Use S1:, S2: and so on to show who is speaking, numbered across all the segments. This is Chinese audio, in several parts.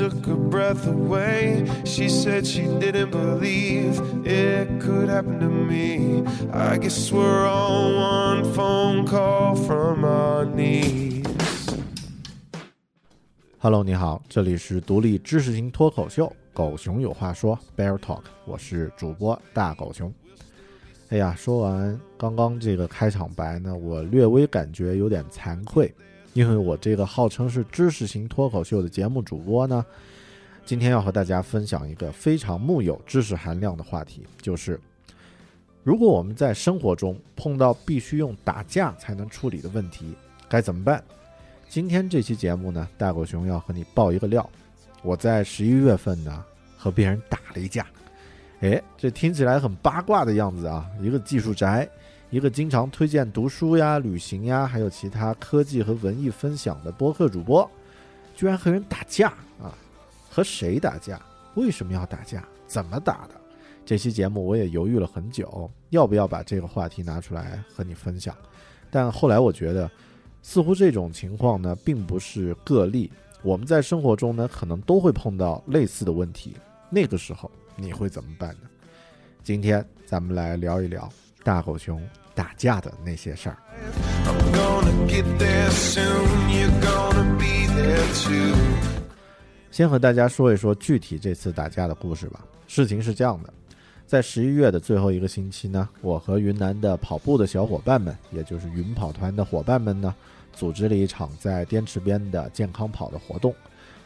S1: Took her breath away. She said she didn't believe it could happen to me. I guess we're on one phone call from our knees. Hello，你好，这里是独立知识型脱口秀《狗熊有话说》Bear Talk，我是主播大狗熊。哎呀，说完刚刚这个开场白呢，我略微感觉有点惭愧，因为我这个号称是知识型脱口秀的节目主播呢，今天要和大家分享一个非常木有知识含量的话题，就是如果我们在生活中碰到必须用打架才能处理的问题，该怎么办？今天这期节目呢，大狗熊要和你爆一个料，我在十一月份呢和别人打了一架。哎，这听起来很八卦的样子啊！一个技术宅，一个经常推荐读书呀、旅行呀，还有其他科技和文艺分享的播客主播，居然和人打架啊！和谁打架？为什么要打架？怎么打的？这期节目我也犹豫了很久，要不要把这个话题拿出来和你分享？但后来我觉得，似乎这种情况呢，并不是个例，我们在生活中呢，可能都会碰到类似的问题。那个时候。你会怎么办呢？今天咱们来聊一聊大狗熊打架的那些事儿。先和大家说一说具体这次打架的故事吧。事情是这样的，在十一月的最后一个星期呢，我和云南的跑步的小伙伴们，也就是云跑团的伙伴们呢，组织了一场在滇池边的健康跑的活动。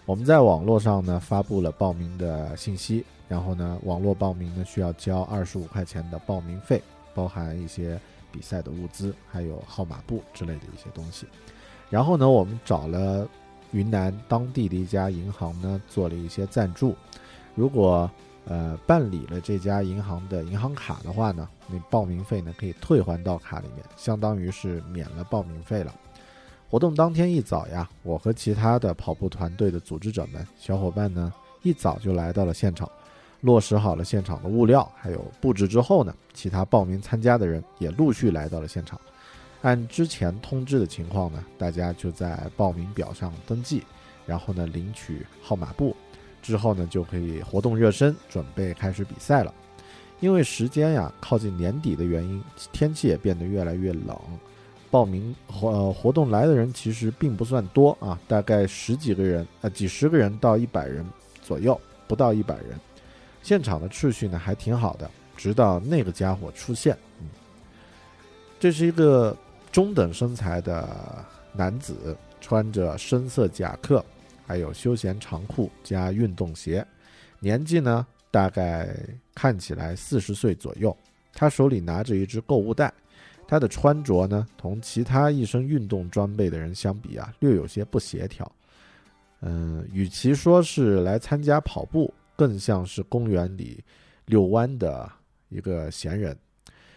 S1: 我们在网络上呢发布了报名的信息。然后呢，网络报名呢需要交二十五块钱的报名费，包含一些比赛的物资，还有号码布之类的一些东西。然后呢，我们找了云南当地的一家银行呢做了一些赞助。如果呃办理了这家银行的银行卡的话呢，那报名费呢可以退还到卡里面，相当于是免了报名费了。活动当天一早呀，我和其他的跑步团队的组织者们、小伙伴呢一早就来到了现场。落实好了现场的物料，还有布置之后呢，其他报名参加的人也陆续来到了现场。按之前通知的情况呢，大家就在报名表上登记，然后呢领取号码布，之后呢就可以活动热身，准备开始比赛了。因为时间呀靠近年底的原因，天气也变得越来越冷，报名活呃活动来的人其实并不算多啊，大概十几个人，呃几十个人到一百人左右，不到一百人。现场的秩序呢还挺好的，直到那个家伙出现。嗯，这是一个中等身材的男子，穿着深色夹克，还有休闲长裤加运动鞋，年纪呢大概看起来四十岁左右。他手里拿着一只购物袋，他的穿着呢同其他一身运动装备的人相比啊，略有些不协调。嗯，与其说是来参加跑步。更像是公园里遛弯的一个闲人。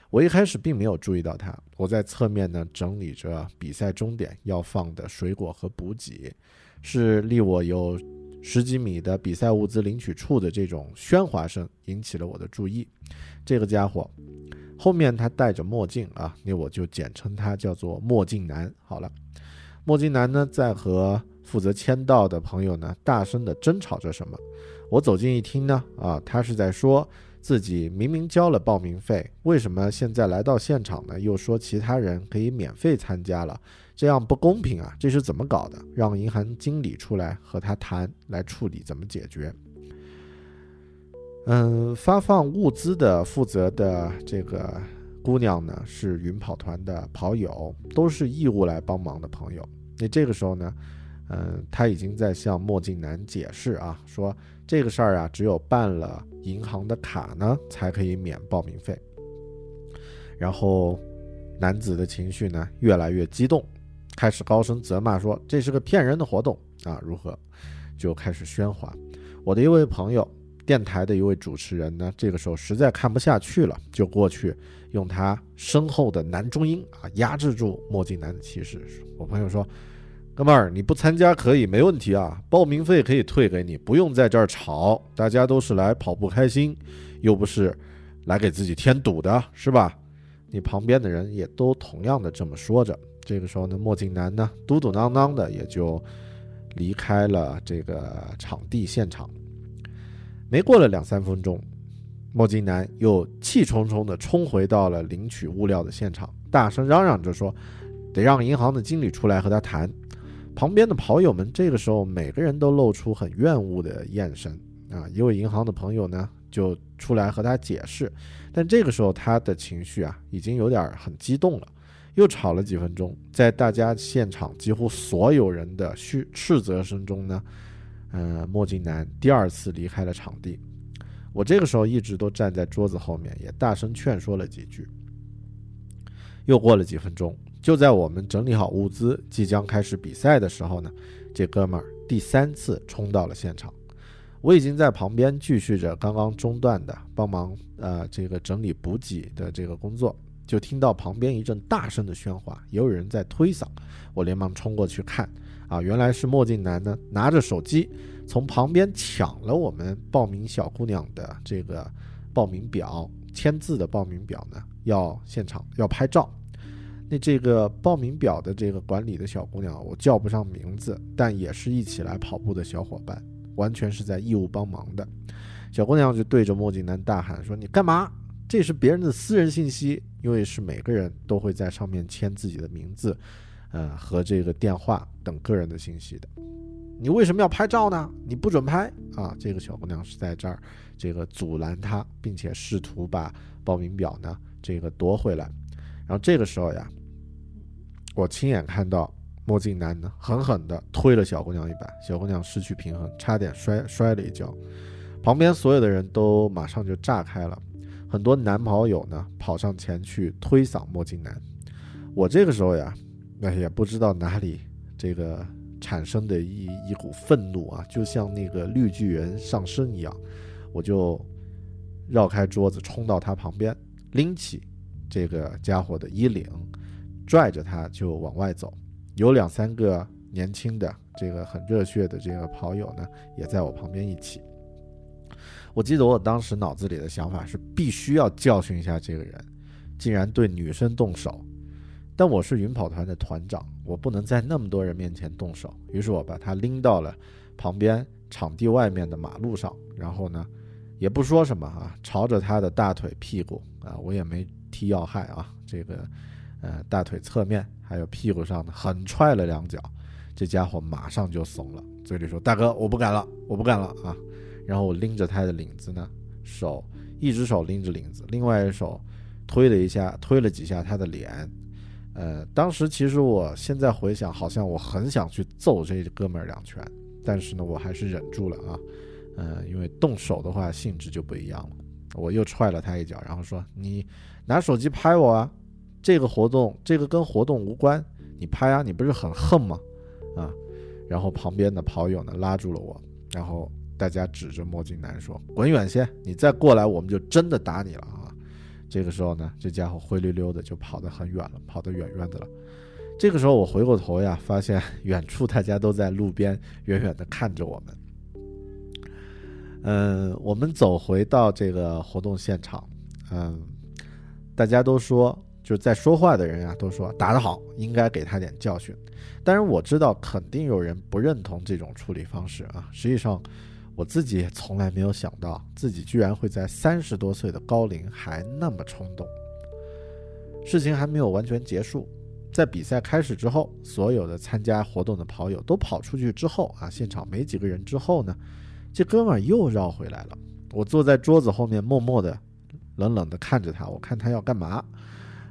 S1: 我一开始并没有注意到他。我在侧面呢整理着比赛终点要放的水果和补给，是离我有十几米的比赛物资领取处的这种喧哗声引起了我的注意。这个家伙后面他戴着墨镜啊，那我就简称他叫做墨镜男好了。墨镜男呢在和负责签到的朋友呢大声的争吵着什么。我走近一听呢，啊，他是在说自己明明交了报名费，为什么现在来到现场呢？又说其他人可以免费参加了，这样不公平啊！这是怎么搞的？让银行经理出来和他谈，来处理怎么解决？嗯，发放物资的负责的这个姑娘呢，是云跑团的跑友，都是义务来帮忙的朋友。那这个时候呢，嗯，他已经在向墨镜男解释啊，说。这个事儿啊，只有办了银行的卡呢，才可以免报名费。然后，男子的情绪呢越来越激动，开始高声责骂说：“这是个骗人的活动啊！”如何？就开始喧哗。我的一位朋友，电台的一位主持人呢，这个时候实在看不下去了，就过去用他深厚的男中音啊，压制住墨镜男的气势。我朋友说。哥们儿，你不参加可以，没问题啊，报名费可以退给你，不用在这儿吵。大家都是来跑步开心，又不是来给自己添堵的，是吧？你旁边的人也都同样的这么说着。这个时候呢，墨镜男呢，嘟嘟囔囔的也就离开了这个场地现场。没过了两三分钟，墨镜男又气冲冲的冲回到了领取物料的现场，大声嚷嚷着说：“得让银行的经理出来和他谈。”旁边的跑友们这个时候每个人都露出很厌恶的眼神啊！一位银行的朋友呢就出来和他解释，但这个时候他的情绪啊已经有点很激动了，又吵了几分钟，在大家现场几乎所有人的嘘斥责声中呢，嗯，墨镜男第二次离开了场地。我这个时候一直都站在桌子后面，也大声劝说了几句。又过了几分钟。就在我们整理好物资，即将开始比赛的时候呢，这哥们儿第三次冲到了现场。我已经在旁边继续着刚刚中断的帮忙，呃，这个整理补给的这个工作，就听到旁边一阵大声的喧哗，也有人在推搡。我连忙冲过去看，啊，原来是墨镜男呢拿着手机从旁边抢了我们报名小姑娘的这个报名表，签字的报名表呢，要现场要拍照。那这个报名表的这个管理的小姑娘，我叫不上名字，但也是一起来跑步的小伙伴，完全是在义务帮忙的。小姑娘就对着墨镜男大喊说：“你干嘛？这是别人的私人信息，因为是每个人都会在上面签自己的名字，呃和这个电话等个人的信息的。你为什么要拍照呢？你不准拍啊！”这个小姑娘是在这儿这个阻拦他，并且试图把报名表呢这个夺回来。然后这个时候呀。我亲眼看到墨镜男呢，狠狠地推了小姑娘一把，小姑娘失去平衡，差点摔摔了一跤。旁边所有的人都马上就炸开了，很多男跑友呢跑上前去推搡墨镜男。我这个时候呀，那也不知道哪里这个产生的一一股愤怒啊，就像那个绿巨人上身一样，我就绕开桌子，冲到他旁边，拎起这个家伙的衣领。拽着他就往外走，有两三个年轻的这个很热血的这个跑友呢，也在我旁边一起。我记得我当时脑子里的想法是，必须要教训一下这个人，竟然对女生动手。但我是云跑团的团长，我不能在那么多人面前动手。于是我把他拎到了旁边场地外面的马路上，然后呢，也不说什么啊，朝着他的大腿、屁股啊，我也没踢要害啊，这个呃大腿侧面还有屁股上呢，狠踹了两脚，这家伙马上就怂了，嘴里说：“大哥，我不敢了，我不敢了啊。”然后我拎着他的领子呢，手一只手拎着领子，另外一手推了一下，推了几下他的脸。呃，当时其实我现在回想，好像我很想去揍这哥们儿两拳，但是呢，我还是忍住了啊。呃，因为动手的话性质就不一样了。我又踹了他一脚，然后说：“你拿手机拍我啊！这个活动，这个跟活动无关，你拍啊！你不是很横吗？啊！”然后旁边的跑友呢拉住了我，然后。大家指着墨镜男说：“滚远些！你再过来，我们就真的打你了啊！”这个时候呢，这家伙灰溜溜的就跑得很远了，跑得远远的了。这个时候我回过头呀，发现远处大家都在路边远远的看着我们。嗯，我们走回到这个活动现场，嗯，大家都说，就是在说话的人啊，都说打得好，应该给他点教训。当然我知道，肯定有人不认同这种处理方式啊。实际上。我自己也从来没有想到，自己居然会在三十多岁的高龄还那么冲动。事情还没有完全结束，在比赛开始之后，所有的参加活动的跑友都跑出去之后啊，现场没几个人之后呢，这哥们儿又绕回来了。我坐在桌子后面，默默的、冷冷的看着他。我看他要干嘛？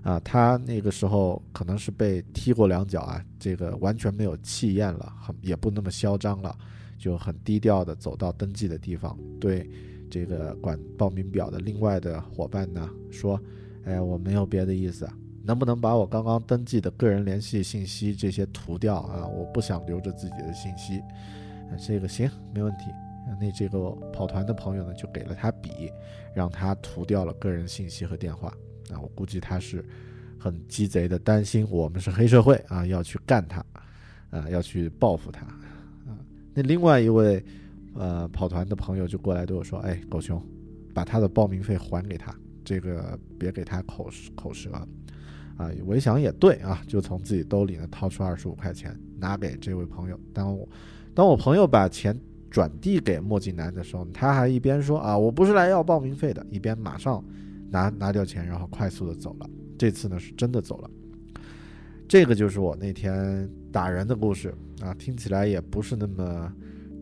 S1: 啊，他那个时候可能是被踢过两脚啊，这个完全没有气焰了，很也不那么嚣张了。就很低调的走到登记的地方，对这个管报名表的另外的伙伴呢说：“哎，我没有别的意思，能不能把我刚刚登记的个人联系信息这些涂掉啊？我不想留着自己的信息。”这个行，没问题。那这个跑团的朋友呢，就给了他笔，让他涂掉了个人信息和电话。啊，我估计他是很鸡贼的，担心我们是黑社会啊，要去干他，啊，要去报复他。啊那另外一位，呃，跑团的朋友就过来对我说：“哎，狗熊，把他的报名费还给他，这个别给他口口舌。”啊，我一想也对啊，就从自己兜里呢掏出二十五块钱拿给这位朋友。当我当我朋友把钱转递给墨镜男的时候，他还一边说：“啊，我不是来要报名费的。”一边马上拿拿掉钱，然后快速的走了。这次呢是真的走了。这个就是我那天打人的故事啊，听起来也不是那么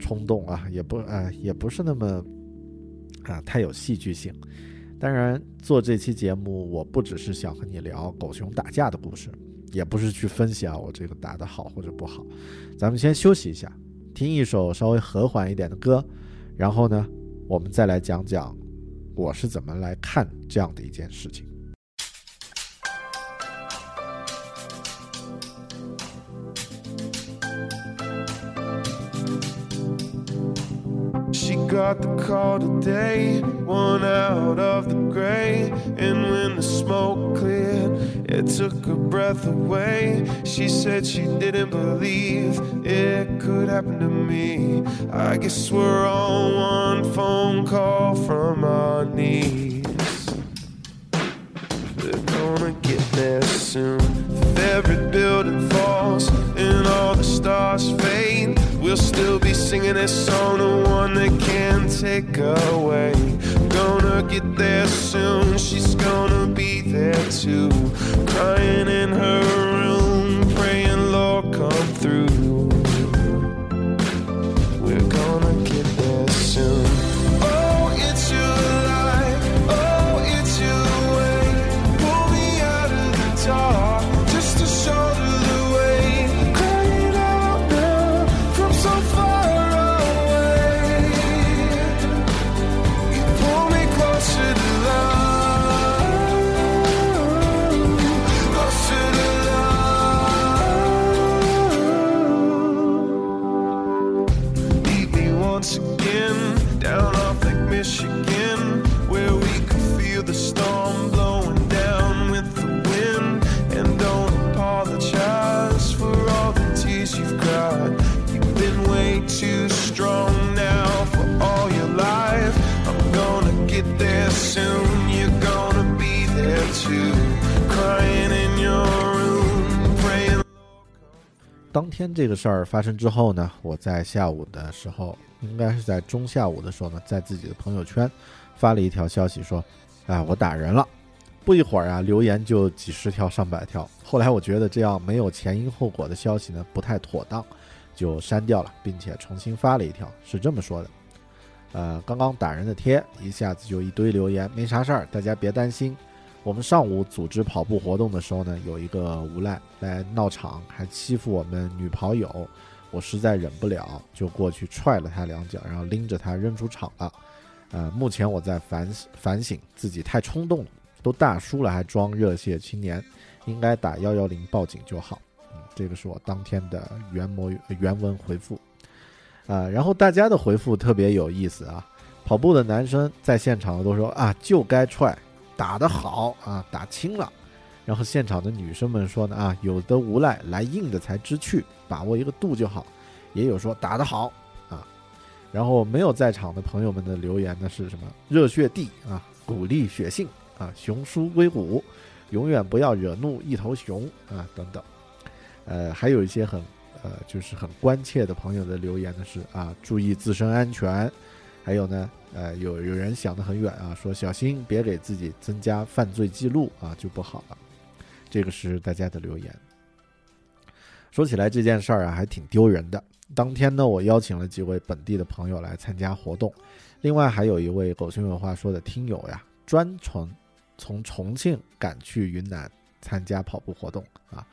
S1: 冲动啊，也不啊，也不是那么啊太有戏剧性。当然，做这期节目，我不只是想和你聊狗熊打架的故事，也不是去分析啊我这个打得好或者不好。咱们先休息一下，听一首稍微和缓一点的歌，然后呢，我们再来讲讲我是怎么来看这样的一件事情。
S2: got the call today, one out of the gray. And when the smoke cleared, it took her breath away. She said she didn't believe it could happen. I guess we're all one phone call from our knees. We're gonna get there soon. If every building falls and all the stars fade We'll still be singing this song, the one that can't take away. Gonna get there soon, she's gonna be there too. Crying in her room, praying, Lord, come through.
S1: 这个事儿发生之后呢，我在下午的时候，应该是在中下午的时候呢，在自己的朋友圈发了一条消息说：“啊，我打人了。”不一会儿啊，留言就几十条、上百条。后来我觉得这样没有前因后果的消息呢，不太妥当，就删掉了，并且重新发了一条，是这么说的：“呃，刚刚打人的贴，一下子就一堆留言，没啥事儿，大家别担心。我们上午组织跑步活动的时候呢，有一个无赖来闹场，还欺负我们女跑友，我实在忍不了，就过去踹了他两脚，然后拎着他扔出场了。呃，目前我在反反省自己太冲动了。”都大叔了还装热血青年，应该打幺幺零报警就好。嗯，这个是我当天的原模原文回复。啊，然后大家的回复特别有意思啊。跑步的男生在现场都说啊，就该踹，打得好啊，打轻了。然后现场的女生们说呢啊，有的无赖来硬的才知趣，把握一个度就好。也有说打得好啊。然后没有在场的朋友们的留言呢是什么？热血地啊，鼓励血性。啊，雄叔威武，永远不要惹怒一头熊啊！等等，呃，还有一些很呃，就是很关切的朋友的留言呢是啊，注意自身安全。还有呢，呃，有有人想得很远啊，说小心别给自己增加犯罪记录啊，就不好了。这个是大家的留言。说起来这件事儿啊，还挺丢人的。当天呢，我邀请了几位本地的朋友来参加活动，另外还有一位狗熊有话说的听友呀，专程。从重庆赶去云南参加跑步活动啊，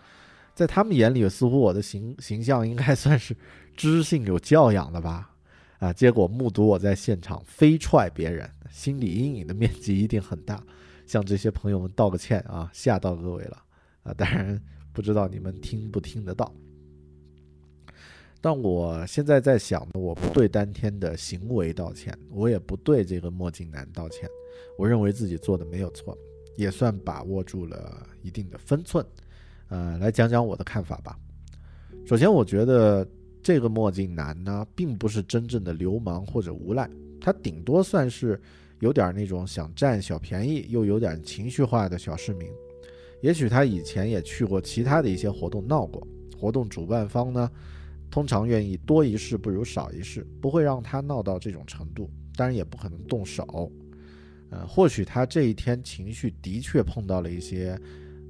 S1: 在他们眼里，似乎我的形形象应该算是知性有教养的吧？啊，结果目睹我在现场飞踹别人，心理阴影的面积一定很大。向这些朋友们道个歉啊，吓到各位了啊！当然不知道你们听不听得到。但我现在在想呢，我不对当天的行为道歉，我也不对这个墨镜男道歉。我认为自己做的没有错，也算把握住了一定的分寸。呃，来讲讲我的看法吧。首先，我觉得这个墨镜男呢，并不是真正的流氓或者无赖，他顶多算是有点那种想占小便宜又有点情绪化的小市民。也许他以前也去过其他的一些活动闹过，活动主办方呢，通常愿意多一事不如少一事，不会让他闹到这种程度，当然也不可能动手。呃，或许他这一天情绪的确碰到了一些，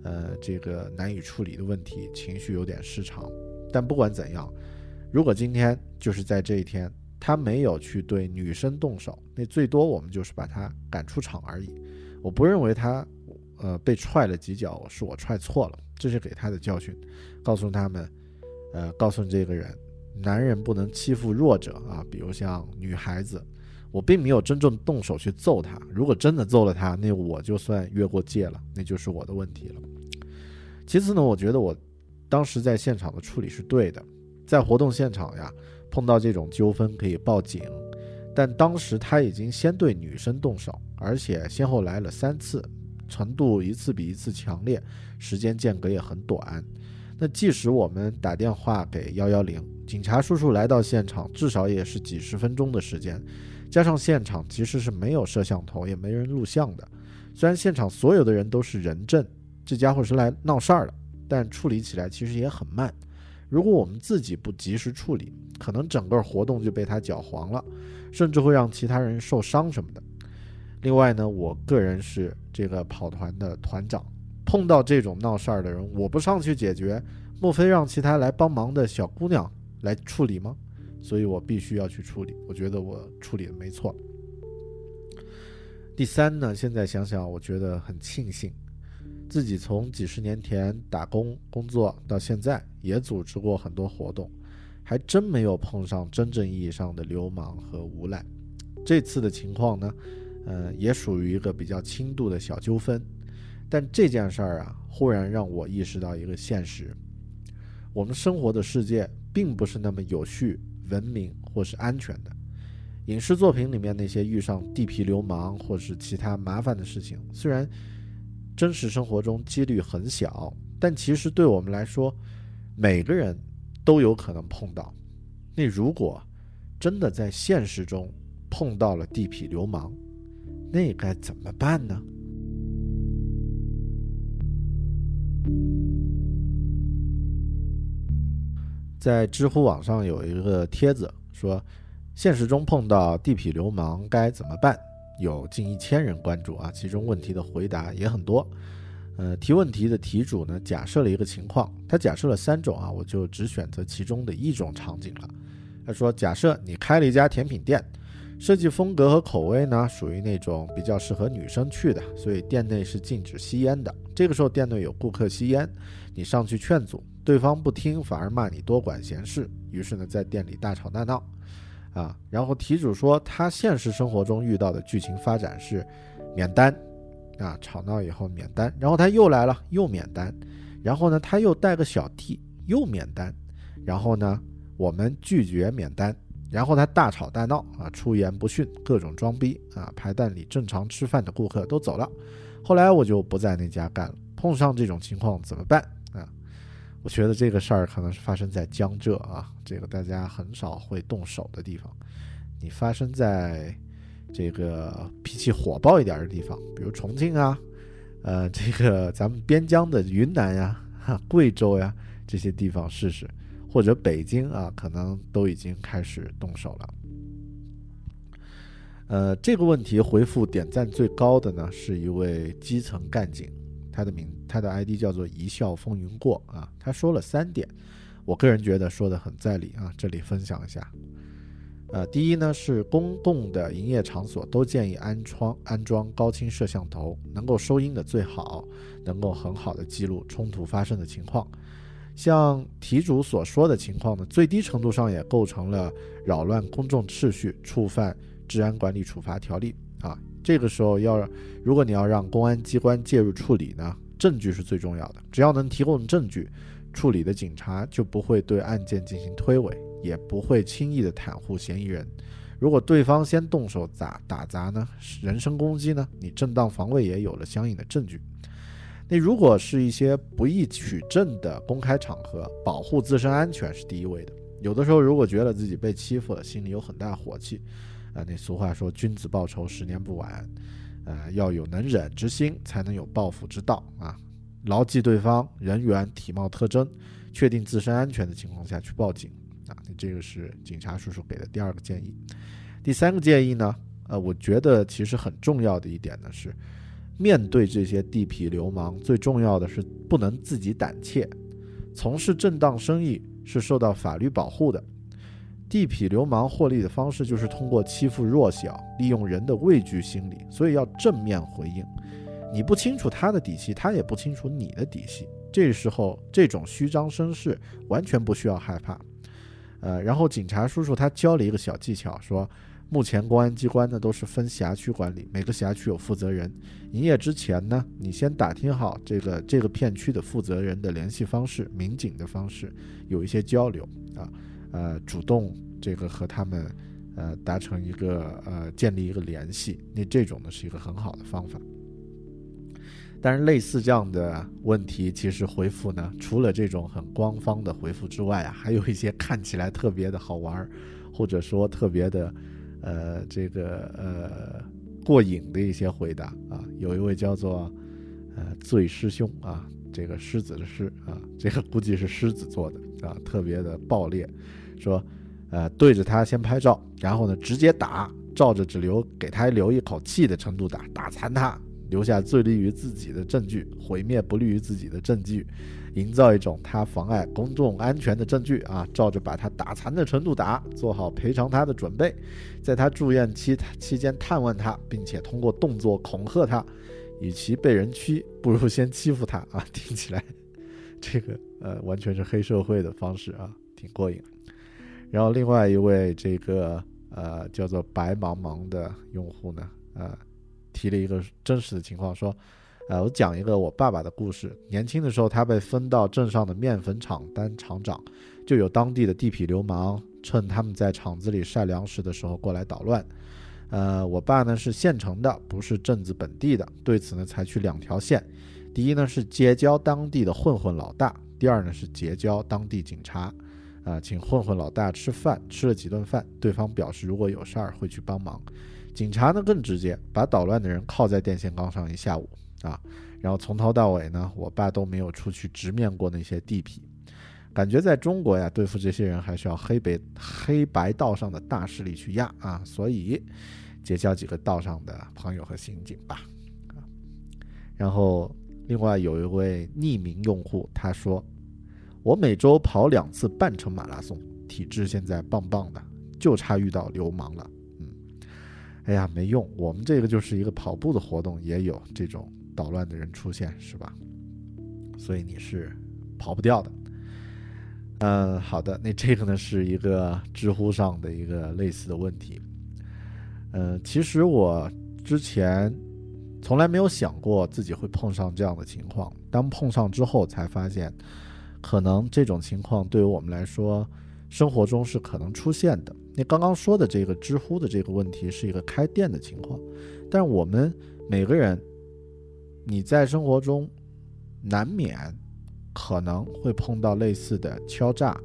S1: 呃，这个难以处理的问题，情绪有点失常。但不管怎样，如果今天就是在这一天，他没有去对女生动手，那最多我们就是把他赶出场而已。我不认为他，呃，被踹了几脚是我踹错了，这是给他的教训，告诉他们，呃，告诉这个人，男人不能欺负弱者啊，比如像女孩子。我并没有真正动手去揍他，如果真的揍了他，那我就算越过界了，那就是我的问题了。其次呢，我觉得我当时在现场的处理是对的，在活动现场呀，碰到这种纠纷可以报警，但当时他已经先对女生动手，而且先后来了三次，程度一次比一次强烈，时间间隔也很短。那即使我们打电话给幺幺零，警察叔叔来到现场，至少也是几十分钟的时间。加上现场其实是没有摄像头，也没人录像的。虽然现场所有的人都是人证，这家伙是来闹事儿的，但处理起来其实也很慢。如果我们自己不及时处理，可能整个活动就被他搅黄了，甚至会让其他人受伤什么的。另外呢，我个人是这个跑团的团长，碰到这种闹事儿的人，我不上去解决，莫非让其他来帮忙的小姑娘来处理吗？所以我必须要去处理，我觉得我处理的没错。第三呢，现在想想，我觉得很庆幸，自己从几十年前打工工作到现在，也组织过很多活动，还真没有碰上真正意义上的流氓和无赖。这次的情况呢，呃，也属于一个比较轻度的小纠纷，但这件事儿啊，忽然让我意识到一个现实：我们生活的世界并不是那么有序。文明或是安全的影视作品里面那些遇上地痞流氓或是其他麻烦的事情，虽然真实生活中几率很小，但其实对我们来说，每个人都有可能碰到。那如果真的在现实中碰到了地痞流氓，那该怎么办呢？在知乎网上有一个帖子说，现实中碰到地痞流氓该怎么办？有近一千人关注啊，其中问题的回答也很多。呃，提问题的题主呢，假设了一个情况，他假设了三种啊，我就只选择其中的一种场景了。他说，假设你开了一家甜品店，设计风格和口味呢，属于那种比较适合女生去的，所以店内是禁止吸烟的。这个时候店内有顾客吸烟，你上去劝阻，对方不听，反而骂你多管闲事，于是呢，在店里大吵大闹。啊，然后题主说他现实生活中遇到的剧情发展是免单，啊，吵闹以后免单，然后他又来了又免单，然后呢他又带个小弟又免单，然后呢我们拒绝免单，然后他大吵大闹啊，出言不逊，各种装逼啊，排档里正常吃饭的顾客都走了，后来我就不在那家干了，碰上这种情况怎么办？我觉得这个事儿可能是发生在江浙啊，这个大家很少会动手的地方。你发生在这个脾气火爆一点的地方，比如重庆啊，呃，这个咱们边疆的云南呀、贵州呀这些地方试试，或者北京啊，可能都已经开始动手了。呃，这个问题回复点赞最高的呢，是一位基层干警。他的名，他的 ID 叫做一笑风云过啊。他说了三点，我个人觉得说的很在理啊，这里分享一下。呃，第一呢是公共的营业场所都建议安装安装高清摄像头，能够收音的最好，能够很好的记录冲突发生的情况。像题主所说的情况呢，最低程度上也构成了扰乱公众秩序，触犯治安管理处罚条例啊。这个时候要，如果你要让公安机关介入处理呢，证据是最重要的。只要能提供证据，处理的警察就不会对案件进行推诿，也不会轻易的袒护嫌疑人。如果对方先动手砸打砸呢，人身攻击呢，你正当防卫也有了相应的证据。那如果是一些不易取证的公开场合，保护自身安全是第一位的。有的时候如果觉得自己被欺负了，心里有很大火气。啊，那俗话说“君子报仇，十年不晚”，呃，要有能忍之心，才能有报复之道啊。牢记对方人员、体貌特征，确定自身安全的情况下去报警啊。这个是警察叔叔给的第二个建议。第三个建议呢，呃，我觉得其实很重要的一点呢是，面对这些地痞流氓，最重要的是不能自己胆怯。从事正当生意是受到法律保护的。地痞流氓获利的方式就是通过欺负弱小，利用人的畏惧心理，所以要正面回应。你不清楚他的底细，他也不清楚你的底细。这时候，这种虚张声势完全不需要害怕。呃，然后警察叔叔他教了一个小技巧，说目前公安机关呢都是分辖区管理，每个辖区有负责人。营业之前呢，你先打听好这个这个片区的负责人的联系方式、民警的方式，有一些交流啊。呃，主动这个和他们，呃，达成一个呃，建立一个联系，那这种呢是一个很好的方法。但是类似这样的问题，其实回复呢，除了这种很官方的回复之外啊，还有一些看起来特别的好玩儿，或者说特别的，呃，这个呃过瘾的一些回答啊。有一位叫做呃醉师兄啊，这个狮子的狮啊，这个估计是狮子做的啊，特别的爆裂。说，呃，对着他先拍照，然后呢，直接打，照着只留给他留一口气的程度打，打残他，留下最利于自己的证据，毁灭不利于自己的证据，营造一种他妨碍公众安全的证据啊，照着把他打残的程度打，做好赔偿他的准备，在他住院期期间探问他，并且通过动作恐吓他，与其被人欺，不如先欺负他啊！听起来，这个呃，完全是黑社会的方式啊，挺过瘾。然后另外一位这个呃叫做白茫茫的用户呢，呃提了一个真实的情况，说，呃我讲一个我爸爸的故事。年轻的时候，他被分到镇上的面粉厂当厂长，就有当地的地痞流氓趁他们在厂子里晒粮食的时候过来捣乱。呃，我爸呢是县城的，不是镇子本地的，对此呢采取两条线：第一呢是结交当地的混混老大，第二呢是结交当地警察。啊，请混混老大吃饭，吃了几顿饭，对方表示如果有事儿会去帮忙。警察呢更直接，把捣乱的人铐在电线杆上一下午啊，然后从头到尾呢，我爸都没有出去直面过那些地痞。感觉在中国呀，对付这些人还是要黑白黑白道上的大势力去压啊，所以结交几个道上的朋友和刑警吧。然后另外有一位匿名用户他说，我每周跑两次半程马拉松，体质现在棒棒的，就差遇到流氓了。嗯，哎呀，没用，我们这个就是一个跑步的活动，也有这种捣乱的人出现，是吧？所以你是跑不掉的。嗯，好的，那这个呢是一个知乎上的一个类似的问题。嗯，其实我之前从来没有想过自己会碰上这样的情况，当碰上之后才发现，可能这种情况对于我们来说，生活中是可能出现的。那刚刚说的这个知乎的这个问题是一个开店的情况，但我们每个人，你在生活中难免。可能会碰到类似的敲诈、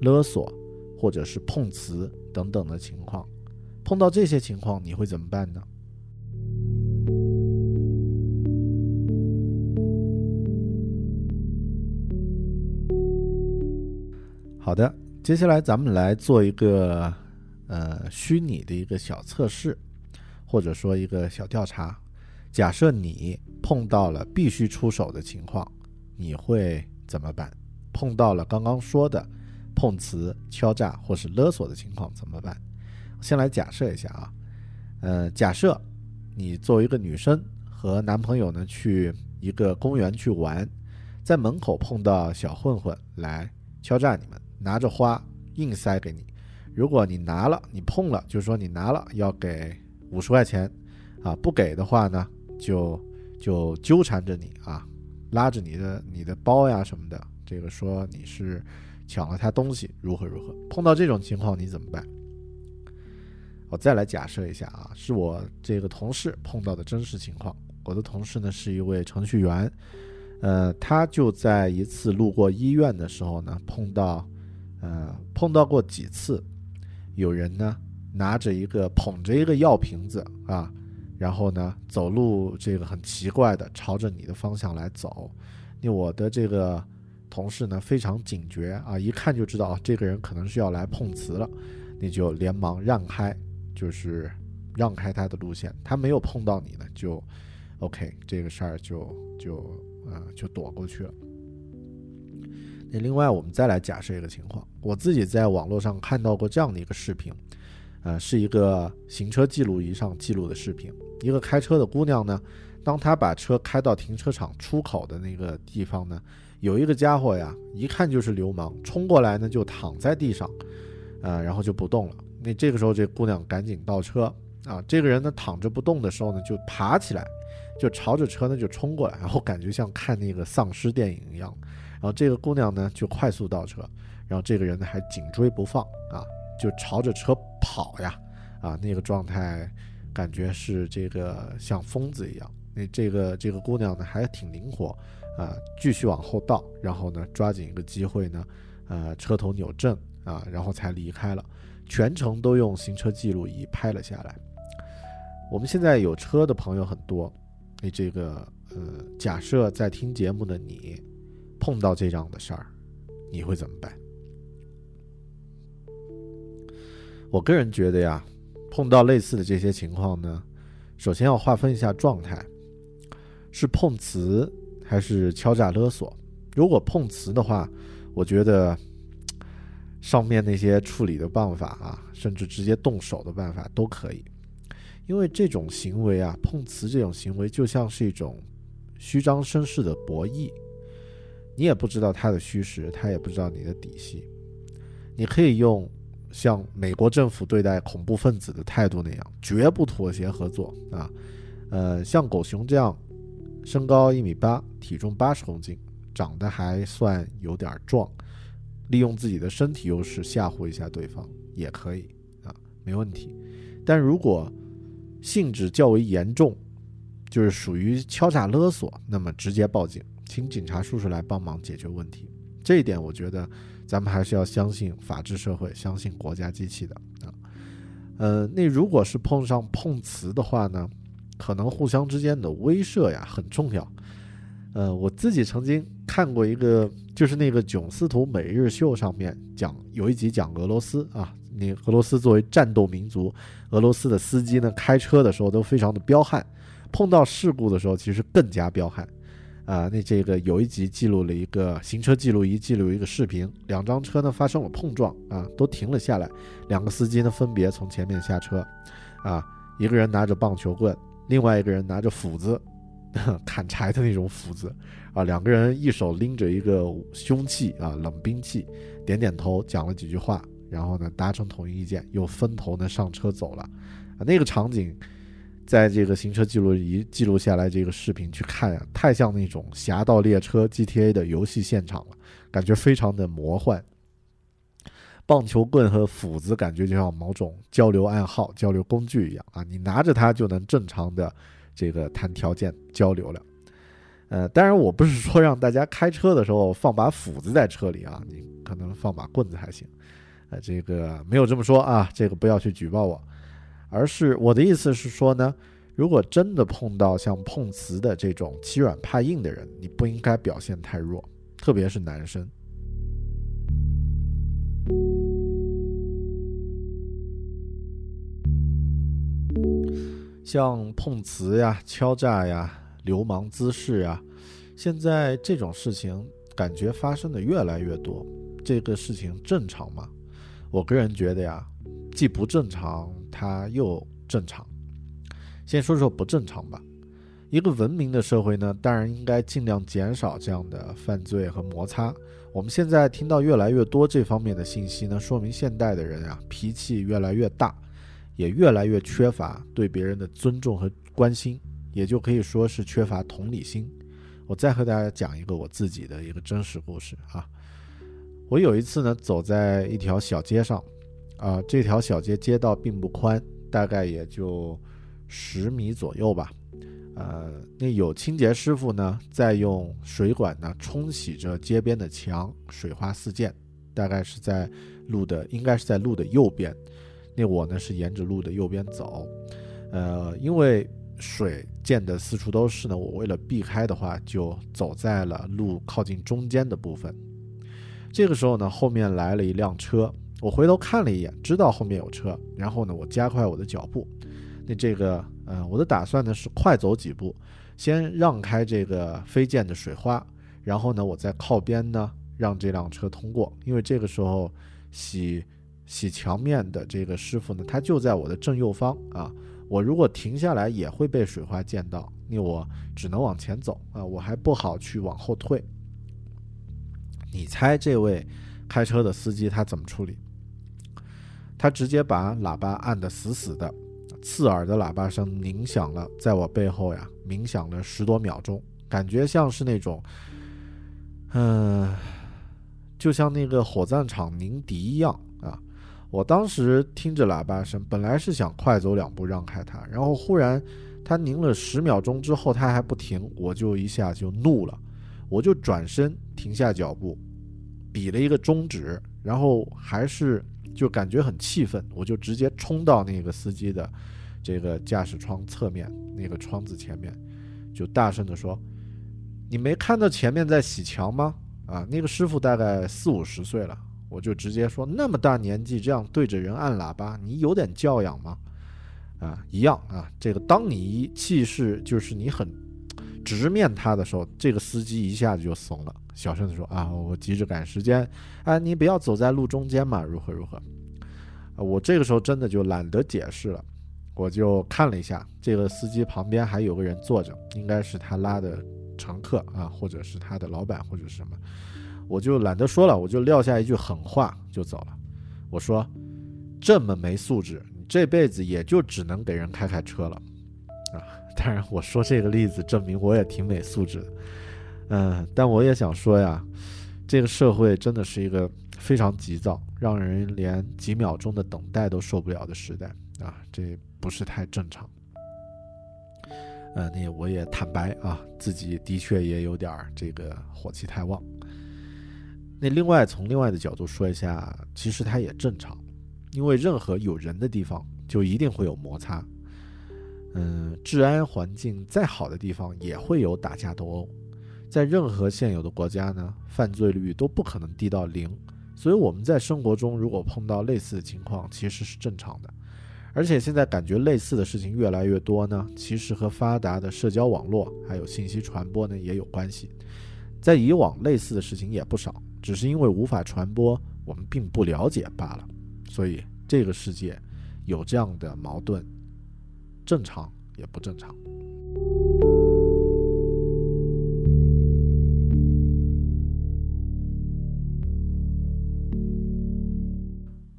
S1: 勒索，或者是碰瓷等等的情况。碰到这些情况，你会怎么办呢？好的，接下来咱们来做一个呃虚拟的一个小测试，或者说一个小调查。假设你碰到了必须出手的情况。你会怎么办？碰到了刚刚说的碰瓷、敲诈或是勒索的情况怎么办？先来假设一下啊，呃，假设你作为一个女生和男朋友呢去一个公园去玩，在门口碰到小混混来敲诈你们，拿着花硬塞给你，如果你拿了，你碰了，就说你拿了要给五十块钱，啊，不给的话呢，就就纠缠着你啊。拉着你的你的包呀什么的，这个说你是抢了他东西，如何如何？碰到这种情况你怎么办？我再来假设一下啊，是我这个同事碰到的真实情况。我的同事呢是一位程序员，呃，他就在一次路过医院的时候呢，碰到呃碰到过几次，有人呢拿着一个捧着一个药瓶子啊。然后呢，走路这个很奇怪的，朝着你的方向来走。那我的这个同事呢，非常警觉啊，一看就知道这个人可能是要来碰瓷了，你就连忙让开，就是让开他的路线。他没有碰到你呢，就 OK，这个事儿就就呃就躲过去了。那另外，我们再来假设一个情况，我自己在网络上看到过这样的一个视频，呃，是一个行车记录仪上记录的视频。一个开车的姑娘呢，当她把车开到停车场出口的那个地方呢，有一个家伙呀，一看就是流氓，冲过来呢就躺在地上，呃，然后就不动了。那这个时候，这姑娘赶紧倒车啊。这个人呢躺着不动的时候呢，就爬起来，就朝着车呢就冲过来，然后感觉像看那个丧尸电影一样。然后这个姑娘呢就快速倒车，然后这个人呢还紧追不放啊，就朝着车跑呀，啊，那个状态。感觉是这个像疯子一样，那这个这个姑娘呢还挺灵活，啊，继续往后倒，然后呢抓紧一个机会呢，呃，车头扭正啊，然后才离开了，全程都用行车记录仪拍了下来。我们现在有车的朋友很多，那这个呃，假设在听节目的你碰到这样的事儿，你会怎么办？我个人觉得呀。碰到类似的这些情况呢，首先要划分一下状态，是碰瓷还是敲诈勒索？如果碰瓷的话，我觉得上面那些处理的办法啊，甚至直接动手的办法都可以，因为这种行为啊，碰瓷这种行为就像是一种虚张声势的博弈，你也不知道他的虚实，他也不知道你的底细，你可以用。像美国政府对待恐怖分子的态度那样，绝不妥协合作啊！呃，像狗熊这样，身高一米八，体重八十公斤，长得还算有点壮，利用自己的身体优势吓唬一下对方也可以啊，没问题。但如果性质较为严重，就是属于敲诈勒索，那么直接报警，请警察叔叔来帮忙解决问题。这一点我觉得。咱们还是要相信法治社会，相信国家机器的啊。呃，那如果是碰上碰瓷的话呢，可能互相之间的威慑呀很重要。呃，我自己曾经看过一个，就是那个囧斯图每日秀上面讲有一集讲俄罗斯啊，那俄罗斯作为战斗民族，俄罗斯的司机呢开车的时候都非常的彪悍，碰到事故的时候其实更加彪悍。啊，那这个有一集记录了一个行车记录仪记录一个视频，两张车呢发生了碰撞啊，都停了下来，两个司机呢分别从前面下车，啊，一个人拿着棒球棍，另外一个人拿着斧子，砍柴的那种斧子，啊，两个人一手拎着一个凶器啊，冷兵器，点点头讲了几句话，然后呢达成统一意见，又分头呢上车走了，啊，那个场景。在这个行车记录仪记录下来这个视频去看呀，太像那种《侠盗猎车》GTA 的游戏现场了，感觉非常的魔幻。棒球棍和斧子感觉就像某种交流暗号、交流工具一样啊，你拿着它就能正常的这个谈条件交流了。呃，当然我不是说让大家开车的时候放把斧子在车里啊，你可能放把棍子还行。呃，这个没有这么说啊，这个不要去举报我。而是我的意思是说呢，如果真的碰到像碰瓷的这种欺软怕硬的人，你不应该表现太弱，特别是男生。像碰瓷呀、敲诈呀、流氓滋事呀，现在这种事情感觉发生的越来越多。这个事情正常吗？我个人觉得呀，既不正常。它又正常，先说说不正常吧。一个文明的社会呢，当然应该尽量减少这样的犯罪和摩擦。我们现在听到越来越多这方面的信息呢，说明现代的人啊，脾气越来越大，也越来越缺乏对别人的尊重和关心，也就可以说是缺乏同理心。我再和大家讲一个我自己的一个真实故事啊。我有一次呢，走在一条小街上。啊，这条小街街道并不宽，大概也就十米左右吧。呃，那有清洁师傅呢，在用水管呢冲洗着街边的墙，水花四溅。大概是在路的，应该是在路的右边。那我呢是沿着路的右边走。呃，因为水溅得四处都是呢，我为了避开的话，就走在了路靠近中间的部分。这个时候呢，后面来了一辆车。我回头看了一眼，知道后面有车，然后呢，我加快我的脚步。那这个，呃，我的打算呢是快走几步，先让开这个飞溅的水花，然后呢，我再靠边呢让这辆车通过。因为这个时候洗洗墙面的这个师傅呢，他就在我的正右方啊。我如果停下来也会被水花溅到，那我只能往前走啊，我还不好去往后退。你猜这位开车的司机他怎么处理？他直接把喇叭按得死死的，刺耳的喇叭声鸣响了，在我背后呀，鸣响了十多秒钟，感觉像是那种，嗯，就像那个火葬场鸣笛一样啊！我当时听着喇叭声，本来是想快走两步让开他，然后忽然他鸣了十秒钟之后，他还不停，我就一下就怒了，我就转身停下脚步，比了一个中指，然后还是。就感觉很气愤，我就直接冲到那个司机的这个驾驶窗侧面那个窗子前面，就大声的说：“你没看到前面在洗墙吗？啊，那个师傅大概四五十岁了。”我就直接说：“那么大年纪这样对着人按喇叭，你有点教养吗？”啊，一样啊。这个当你一气势就是你很直面他的时候，这个司机一下子就怂了。小声的说：“啊，我急着赶时间，啊，你不要走在路中间嘛，如何如何？啊，我这个时候真的就懒得解释了，我就看了一下，这个司机旁边还有个人坐着，应该是他拉的乘客啊，或者是他的老板或者什么，我就懒得说了，我就撂下一句狠话就走了。我说，这么没素质，你这辈子也就只能给人开开车了，啊，当然我说这个例子证明我也挺没素质的。”嗯，但我也想说呀，这个社会真的是一个非常急躁，让人连几秒钟的等待都受不了的时代啊，这不是太正常。呃，那我也坦白啊，自己的确也有点这个火气太旺。那另外从另外的角度说一下，其实它也正常，因为任何有人的地方就一定会有摩擦。嗯，治安环境再好的地方也会有打架斗殴。在任何现有的国家呢，犯罪率都不可能低到零。所以我们在生活中如果碰到类似的情况，其实是正常的。而且现在感觉类似的事情越来越多呢，其实和发达的社交网络还有信息传播呢也有关系。在以往类似的事情也不少，只是因为无法传播，我们并不了解罢了。所以这个世界有这样的矛盾，正常也不正常。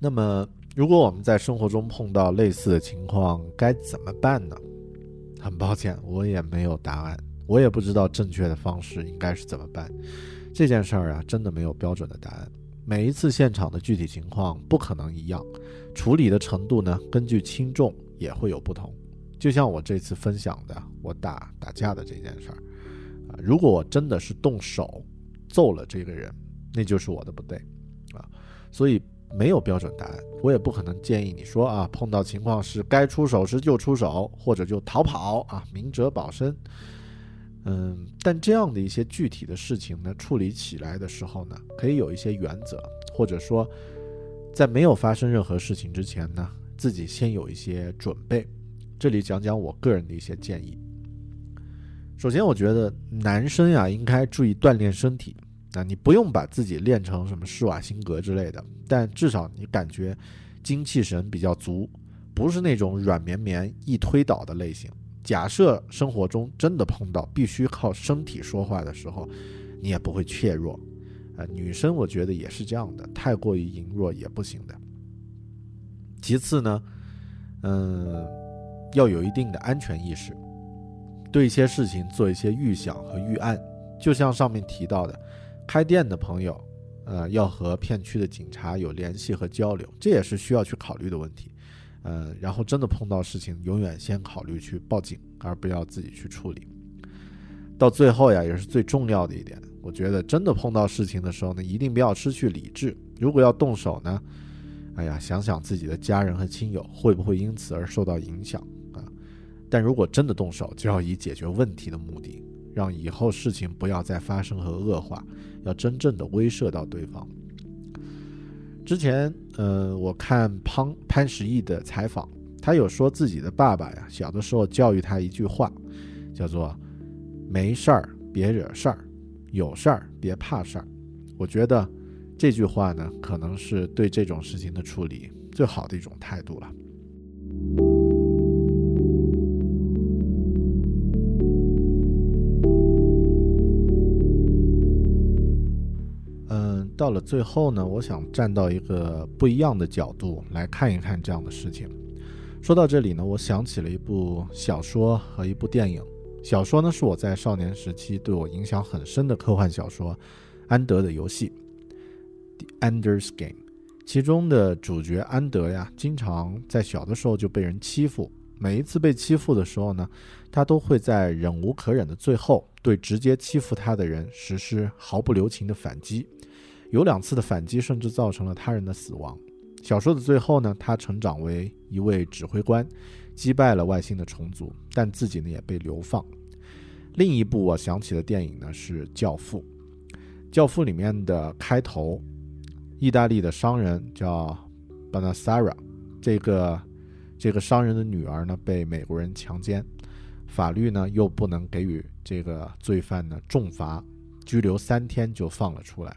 S1: 那么，如果我们在生活中碰到类似的情况，该怎么办呢？很抱歉，我也没有答案，我也不知道正确的方式应该是怎么办。这件事儿啊，真的没有标准的答案。每一次现场的具体情况不可能一样，处理的程度呢，根据轻重也会有不同。就像我这次分享的，我打打架的这件事儿，啊，如果我真的是动手揍了这个人，那就是我的不对，啊，所以。没有标准答案，我也不可能建议你说啊，碰到情况是该出手时就出手，或者就逃跑啊，明哲保身。嗯，但这样的一些具体的事情呢，处理起来的时候呢，可以有一些原则，或者说，在没有发生任何事情之前呢，自己先有一些准备。这里讲讲我个人的一些建议。首先，我觉得男生呀，应该注意锻炼身体。那你不用把自己练成什么施瓦辛格之类的，但至少你感觉精气神比较足，不是那种软绵绵易推倒的类型。假设生活中真的碰到必须靠身体说话的时候，你也不会怯弱。啊，女生我觉得也是这样的，太过于羸弱也不行的。其次呢，嗯，要有一定的安全意识，对一些事情做一些预想和预案，就像上面提到的。开店的朋友，呃，要和片区的警察有联系和交流，这也是需要去考虑的问题。呃，然后真的碰到事情，永远先考虑去报警，而不要自己去处理。到最后呀，也是最重要的一点，我觉得真的碰到事情的时候呢，一定不要失去理智。如果要动手呢，哎呀，想想自己的家人和亲友会不会因此而受到影响啊？但如果真的动手，就要以解决问题的目的。让以后事情不要再发生和恶化，要真正的威慑到对方。之前，呃，我看潘潘石屹的采访，他有说自己的爸爸呀，小的时候教育他一句话，叫做“没事儿别惹事儿，有事儿别怕事儿”。我觉得这句话呢，可能是对这种事情的处理最好的一种态度了。到了最后呢，我想站到一个不一样的角度来看一看这样的事情。说到这里呢，我想起了一部小说和一部电影。小说呢是我在少年时期对我影响很深的科幻小说《安德的游戏》（The Ender's Game）。其中的主角安德呀，经常在小的时候就被人欺负。每一次被欺负的时候呢，他都会在忍无可忍的最后，对直接欺负他的人实施毫不留情的反击。有两次的反击，甚至造成了他人的死亡。小说的最后呢，他成长为一位指挥官，击败了外星的虫族，但自己呢也被流放。另一部我想起的电影呢是《教父》。《教父》里面的开头，意大利的商人叫 Banassara，这个这个商人的女儿呢被美国人强奸，法律呢又不能给予这个罪犯呢重罚，拘留三天就放了出来。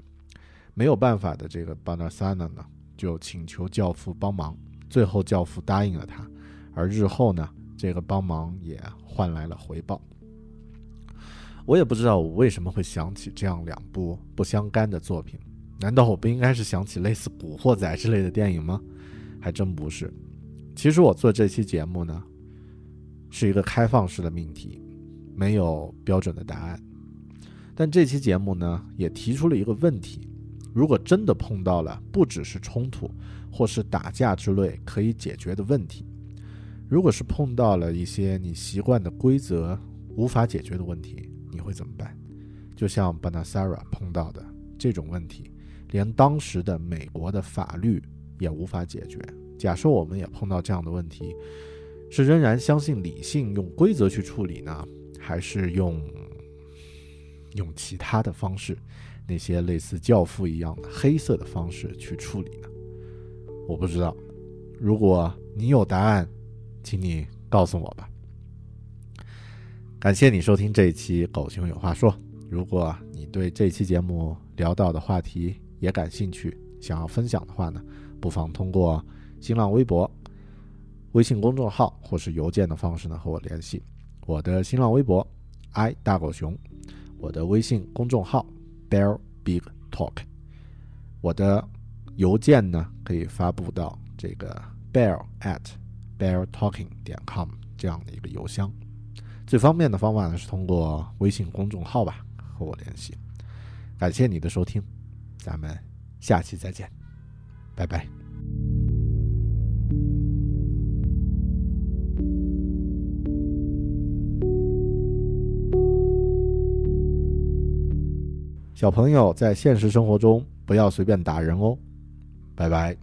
S1: 没有办法的这个巴纳萨纳呢，就请求教父帮忙，最后教父答应了他，而日后呢，这个帮忙也换来了回报。我也不知道我为什么会想起这样两部不相干的作品，难道我不应该是想起类似《古惑仔》之类的电影吗？还真不是。其实我做这期节目呢，是一个开放式的命题，没有标准的答案。但这期节目呢，也提出了一个问题。如果真的碰到了不只是冲突，或是打架之类可以解决的问题，如果是碰到了一些你习惯的规则无法解决的问题，你会怎么办？就像 Banasara 碰到的这种问题，连当时的美国的法律也无法解决。假设我们也碰到这样的问题，是仍然相信理性用规则去处理呢，还是用用其他的方式，那些类似教父一样的黑色的方式去处理呢？我不知道。如果你有答案，请你告诉我吧。感谢你收听这一期《狗熊有话说》。如果你对这期节目聊到的话题也感兴趣，想要分享的话呢，不妨通过新浪微博、微信公众号或是邮件的方式呢和我联系。我的新浪微博 i 大狗熊，我的微信公众号 bear big talk，我的邮件呢可以发布到这个 bear at bear talking 点 com 这样的一个邮箱。最方便的方法呢是通过微信公众号吧和我联系。感谢你的收听，咱们下期再见，拜拜。小朋友在现实生活中不要随便打人哦，拜拜。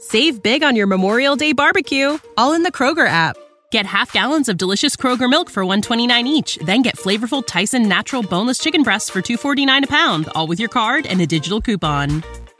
S3: Save big on your Memorial Day barbecue, all in the Kroger app. Get half gallons of delicious Kroger milk for 129 each, then get flavorful Tyson natural boneless chicken breasts for 249 a pound, all with your card and a digital coupon.